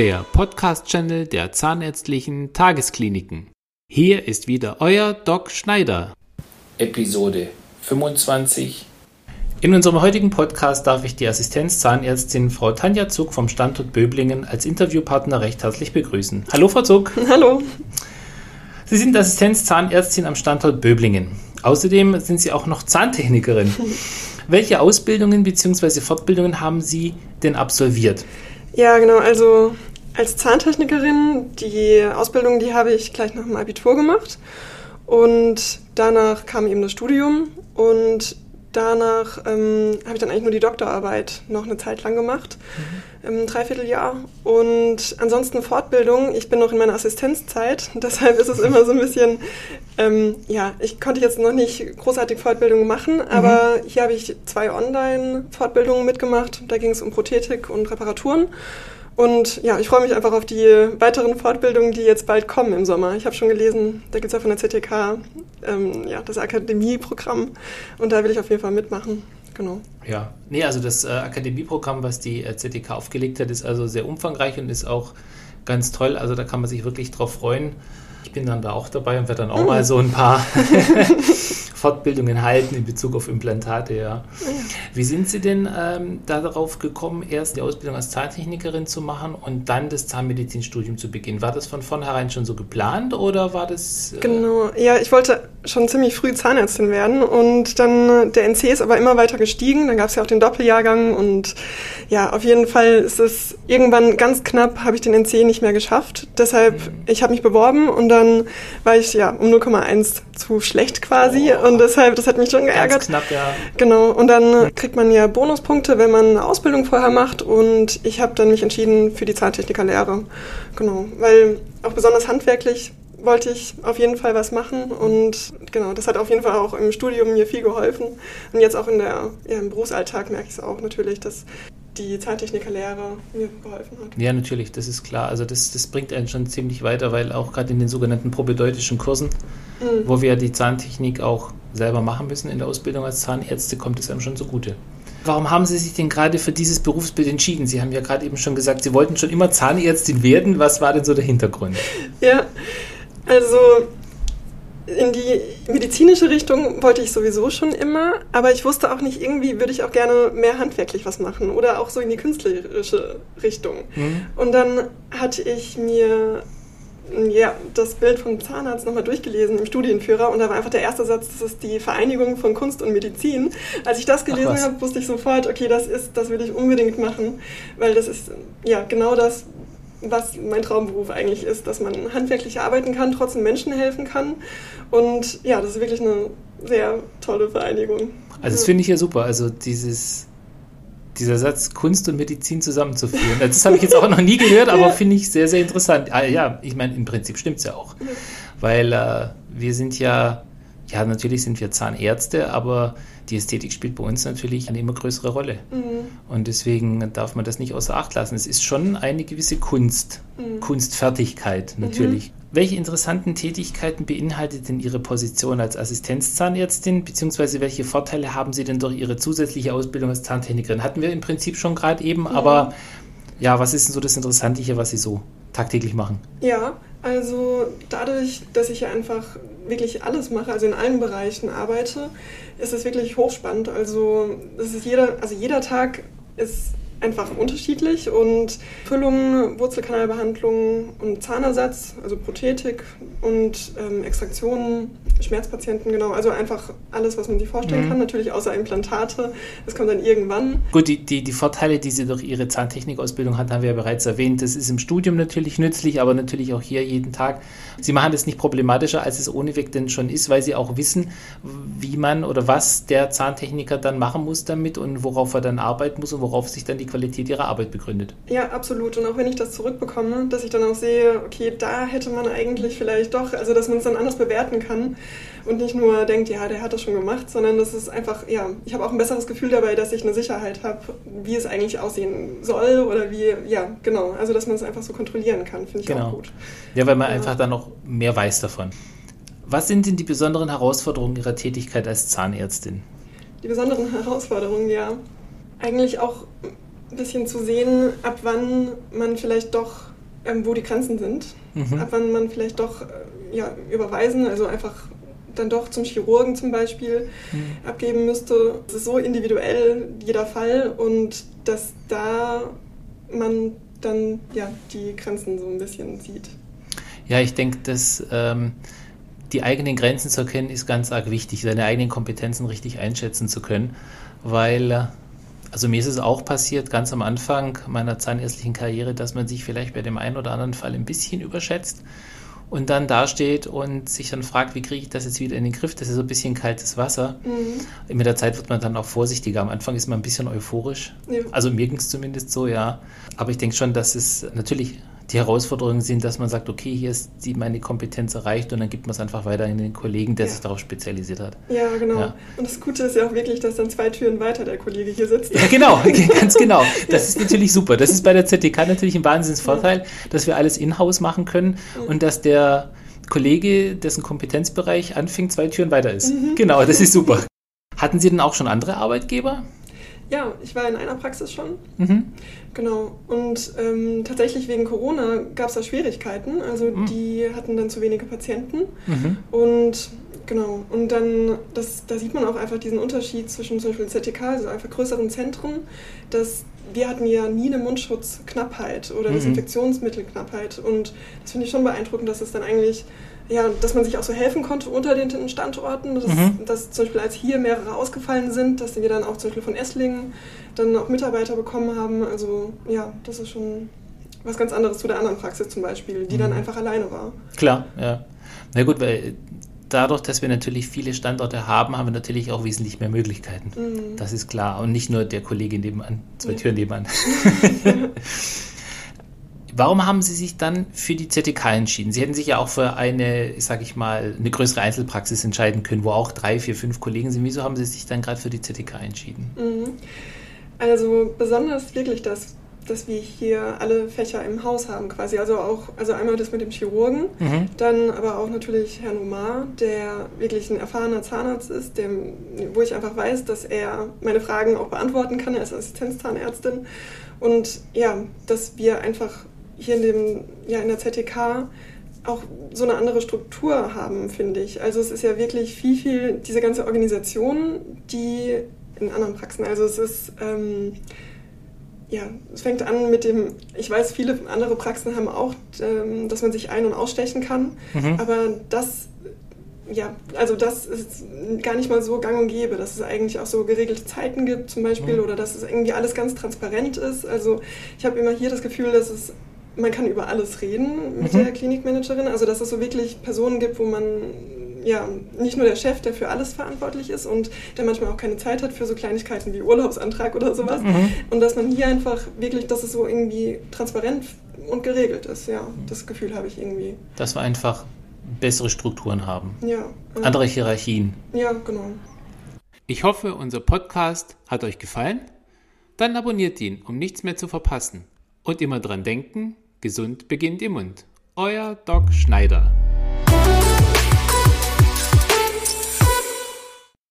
der Podcast-Channel der Zahnärztlichen Tageskliniken. Hier ist wieder euer Doc Schneider. Episode 25. In unserem heutigen Podcast darf ich die Assistenzzahnärztin Frau Tanja Zug vom Standort Böblingen als Interviewpartner recht herzlich begrüßen. Hallo, Frau Zug. Hallo. Sie sind Assistenzzahnärztin am Standort Böblingen. Außerdem sind Sie auch noch Zahntechnikerin. Welche Ausbildungen bzw. Fortbildungen haben Sie denn absolviert? Ja, genau. Also als Zahntechnikerin, die Ausbildung, die habe ich gleich nach dem Abitur gemacht. Und danach kam eben das Studium. Und danach ähm, habe ich dann eigentlich nur die Doktorarbeit noch eine Zeit lang gemacht, mhm. im Dreivierteljahr. Und ansonsten Fortbildung. Ich bin noch in meiner Assistenzzeit, deshalb ist es immer so ein bisschen, ähm, ja, ich konnte jetzt noch nicht großartig Fortbildungen machen, aber mhm. hier habe ich zwei Online-Fortbildungen mitgemacht. Da ging es um Prothetik und Reparaturen. Und ja, ich freue mich einfach auf die weiteren Fortbildungen, die jetzt bald kommen im Sommer. Ich habe schon gelesen, da gibt es ja von der ZTK ähm, ja, das Akademieprogramm und da will ich auf jeden Fall mitmachen. Genau. Ja, nee, also das äh, Akademieprogramm, was die äh, ZTK aufgelegt hat, ist also sehr umfangreich und ist auch ganz toll. Also da kann man sich wirklich drauf freuen. Ich bin dann da auch dabei und werde dann auch mhm. mal so ein paar Fortbildungen halten in Bezug auf Implantate, ja. Wie sind Sie denn ähm, darauf gekommen, erst die Ausbildung als Zahntechnikerin zu machen und dann das Zahnmedizinstudium zu beginnen? War das von vornherein schon so geplant oder war das... Äh genau, ja, ich wollte schon ziemlich früh Zahnärztin werden und dann äh, der NC ist aber immer weiter gestiegen, dann gab es ja auch den Doppeljahrgang und ja, auf jeden Fall ist es irgendwann ganz knapp, habe ich den NC nicht mehr geschafft. Deshalb, mhm. ich habe mich beworben und dann war ich ja um 0,1 zu schlecht quasi oh. und deshalb, das hat mich schon geärgert. Ganz knapp, ja. Genau, und dann kriegt man ja Bonuspunkte, wenn man eine Ausbildung vorher macht und ich habe dann mich entschieden für die Zahntechnikerlehre. Genau, weil auch besonders handwerklich wollte ich auf jeden Fall was machen und genau, das hat auf jeden Fall auch im Studium mir viel geholfen und jetzt auch in der, ja, im Berufsalltag merke ich es auch natürlich, dass die Zahntechnikerlehre mir geholfen hat. Ja, natürlich, das ist klar. Also das, das bringt einen schon ziemlich weiter, weil auch gerade in den sogenannten probedeutischen Kursen, mhm. wo wir die Zahntechnik auch selber machen müssen in der Ausbildung als Zahnärzte, kommt es einem schon zugute. Warum haben Sie sich denn gerade für dieses Berufsbild entschieden? Sie haben ja gerade eben schon gesagt, Sie wollten schon immer Zahnärztin werden. Was war denn so der Hintergrund? Ja, also in die medizinische Richtung wollte ich sowieso schon immer, aber ich wusste auch nicht, irgendwie würde ich auch gerne mehr handwerklich was machen oder auch so in die künstlerische Richtung. Mhm. Und dann hatte ich mir ja, das Bild vom Zahnarzt nochmal durchgelesen im Studienführer und da war einfach der erste Satz, das ist die Vereinigung von Kunst und Medizin. Als ich das gelesen habe, wusste ich sofort, okay, das ist, das will ich unbedingt machen, weil das ist ja genau das, was mein Traumberuf eigentlich ist, dass man handwerklich arbeiten kann, trotzdem Menschen helfen kann. Und ja, das ist wirklich eine sehr tolle Vereinigung. Also das finde ich ja super. Also dieses, dieser Satz Kunst und Medizin zusammenzuführen. Das habe ich jetzt auch noch nie gehört, aber ja. finde ich sehr, sehr interessant. Ah, ja, ich meine, im Prinzip stimmt es ja auch. Weil äh, wir sind ja, ja, natürlich sind wir Zahnärzte, aber die Ästhetik spielt bei uns natürlich eine immer größere Rolle. Mhm. Und deswegen darf man das nicht außer Acht lassen. Es ist schon eine gewisse Kunst, mhm. Kunstfertigkeit natürlich. Mhm. Welche interessanten Tätigkeiten beinhaltet denn Ihre Position als Assistenzzahnärztin, beziehungsweise welche Vorteile haben Sie denn durch Ihre zusätzliche Ausbildung als Zahntechnikerin? Hatten wir im Prinzip schon gerade eben, aber ja, was ist denn so das Interessante hier, was Sie so tagtäglich machen? Ja, also dadurch, dass ich ja einfach wirklich alles mache, also in allen Bereichen arbeite, ist es wirklich hochspannend. Also es ist jeder, also jeder Tag ist einfach unterschiedlich und Füllungen, Wurzelkanalbehandlungen und Zahnersatz, also Prothetik und ähm, Extraktionen, Schmerzpatienten, genau. Also einfach alles, was man sich vorstellen mhm. kann. Natürlich außer Implantate. Das kommt dann irgendwann. Gut, die, die, die Vorteile, die Sie durch Ihre Zahntechnikausbildung hatten, haben wir ja bereits erwähnt. Das ist im Studium natürlich nützlich, aber natürlich auch hier jeden Tag. Sie machen das nicht problematischer, als es ohnehin denn schon ist, weil Sie auch wissen, wie man oder was der Zahntechniker dann machen muss damit und worauf er dann arbeiten muss und worauf sich dann die Qualität Ihrer Arbeit begründet. Ja, absolut. Und auch wenn ich das zurückbekomme, dass ich dann auch sehe, okay, da hätte man eigentlich vielleicht doch, also dass man es dann anders bewerten kann und nicht nur denkt, ja, der hat das schon gemacht, sondern das ist einfach, ja, ich habe auch ein besseres Gefühl dabei, dass ich eine Sicherheit habe, wie es eigentlich aussehen soll oder wie, ja, genau, also dass man es einfach so kontrollieren kann, finde ich genau. auch gut. Ja, weil man ja. einfach dann noch mehr weiß davon. Was sind denn die besonderen Herausforderungen Ihrer Tätigkeit als Zahnärztin? Die besonderen Herausforderungen, ja. Eigentlich auch ein bisschen zu sehen, ab wann man vielleicht doch ähm, wo die Grenzen sind, Mhm. ab wann man vielleicht doch äh, ja, überweisen, also einfach dann doch zum Chirurgen zum Beispiel Mhm. abgeben müsste. Es ist so individuell jeder Fall und dass da man dann ja die Grenzen so ein bisschen sieht. Ja, ich denke, dass ähm, die eigenen Grenzen zu erkennen, ist ganz arg wichtig, seine eigenen Kompetenzen richtig einschätzen zu können, weil, äh, also mir ist es auch passiert, ganz am Anfang meiner zahnärztlichen Karriere, dass man sich vielleicht bei dem einen oder anderen Fall ein bisschen überschätzt und dann dasteht und sich dann fragt, wie kriege ich das jetzt wieder in den Griff? Das ist so ein bisschen kaltes Wasser. Mhm. Mit der Zeit wird man dann auch vorsichtiger. Am Anfang ist man ein bisschen euphorisch. Ja. Also mir ging es zumindest so, ja. Aber ich denke schon, dass es natürlich die Herausforderungen sind, dass man sagt, okay, hier ist die, meine Kompetenz erreicht und dann gibt man es einfach weiter in den Kollegen, der Ja. sich darauf spezialisiert hat. Ja, genau. Ja. Und das Gute ist ja auch wirklich, dass dann zwei Türen weiter der Kollege hier sitzt. Ja, genau, ganz genau. Das ist natürlich super. Das ist bei der ZTK natürlich ein Wahnsinnsvorteil, dass wir alles in-house machen können und dass der Kollege, dessen Kompetenzbereich anfängt, zwei Türen weiter ist. Genau, das ist super. Hatten Sie denn auch schon andere Arbeitgeber? Ja, ich war in einer Praxis schon. Mhm. Genau. Und ähm, tatsächlich wegen Corona gab es da Schwierigkeiten. Also Mhm. die hatten dann zu wenige Patienten. Mhm. Und genau, und dann, das, da sieht man auch einfach diesen Unterschied zwischen zum Beispiel ZTK, also einfach größeren Zentren, dass wir hatten ja nie eine Mundschutzknappheit oder Mhm. Desinfektionsmittelknappheit. Und das finde ich schon beeindruckend, dass es dann eigentlich, ja, dass man sich auch so helfen konnte unter den Standorten. Dass, Mhm. dass zum Beispiel als hier mehrere ausgefallen sind, dass wir dann auch zum Beispiel von Esslingen dann auch Mitarbeiter bekommen haben. Also ja, das ist schon was ganz anderes zu der anderen Praxis zum Beispiel, die dann Mhm. einfach alleine war. Klar, ja. Na gut, weil dadurch, dass wir natürlich viele Standorte haben, haben wir natürlich auch wesentlich mehr Möglichkeiten. Mhm. Das ist klar. Und nicht nur der Kollege nebenan, zwei Ja. Türen nebenan. Warum haben Sie sich dann für die ZTK entschieden? Sie hätten sich ja auch für eine, sag ich mal, eine größere Einzelpraxis entscheiden können, wo auch drei, vier, fünf Kollegen sind. Wieso haben Sie sich dann gerade für die ZTK entschieden? Mhm. Also besonders wirklich das, dass wir hier alle Fächer im Haus haben quasi. Also auch, also einmal das mit dem Chirurgen, Mhm. dann aber auch natürlich Herrn Omar, der wirklich ein erfahrener Zahnarzt ist, dem, wo ich einfach weiß, dass er meine Fragen auch beantworten kann als Assistenzzahnärztin. Und ja, dass wir einfach hier in, dem, ja, in der ZTK auch so eine andere Struktur haben, finde ich. Also es ist ja wirklich viel, viel, diese ganze Organisation, die in anderen Praxen, also es ist, ähm, ja, es fängt an mit dem, ich weiß, viele andere Praxen haben auch, ähm, dass man sich ein- und ausstechen kann, Mhm. aber das, ja, also das ist gar nicht mal so gang und gäbe, dass es eigentlich auch so geregelte Zeiten gibt zum Beispiel Mhm. oder dass es irgendwie alles ganz transparent ist. Also ich habe immer hier das Gefühl, dass es man kann über alles reden mit Mhm. der Klinikmanagerin. Also dass es so wirklich Personen gibt, wo man ja nicht nur der Chef, der für alles verantwortlich ist und der manchmal auch keine Zeit hat für so Kleinigkeiten wie Urlaubsantrag oder sowas. Mhm. Und dass man hier einfach wirklich, dass es so irgendwie transparent und geregelt ist. Ja, das Gefühl habe ich irgendwie. Dass wir einfach bessere Strukturen haben. Ja. äh, Andere Hierarchien. Ja, genau. Ich hoffe, unser Podcast hat euch gefallen. Dann abonniert ihn, um nichts mehr zu verpassen. Und immer dran denken, gesund beginnt im Mund. Euer Doc Schneider.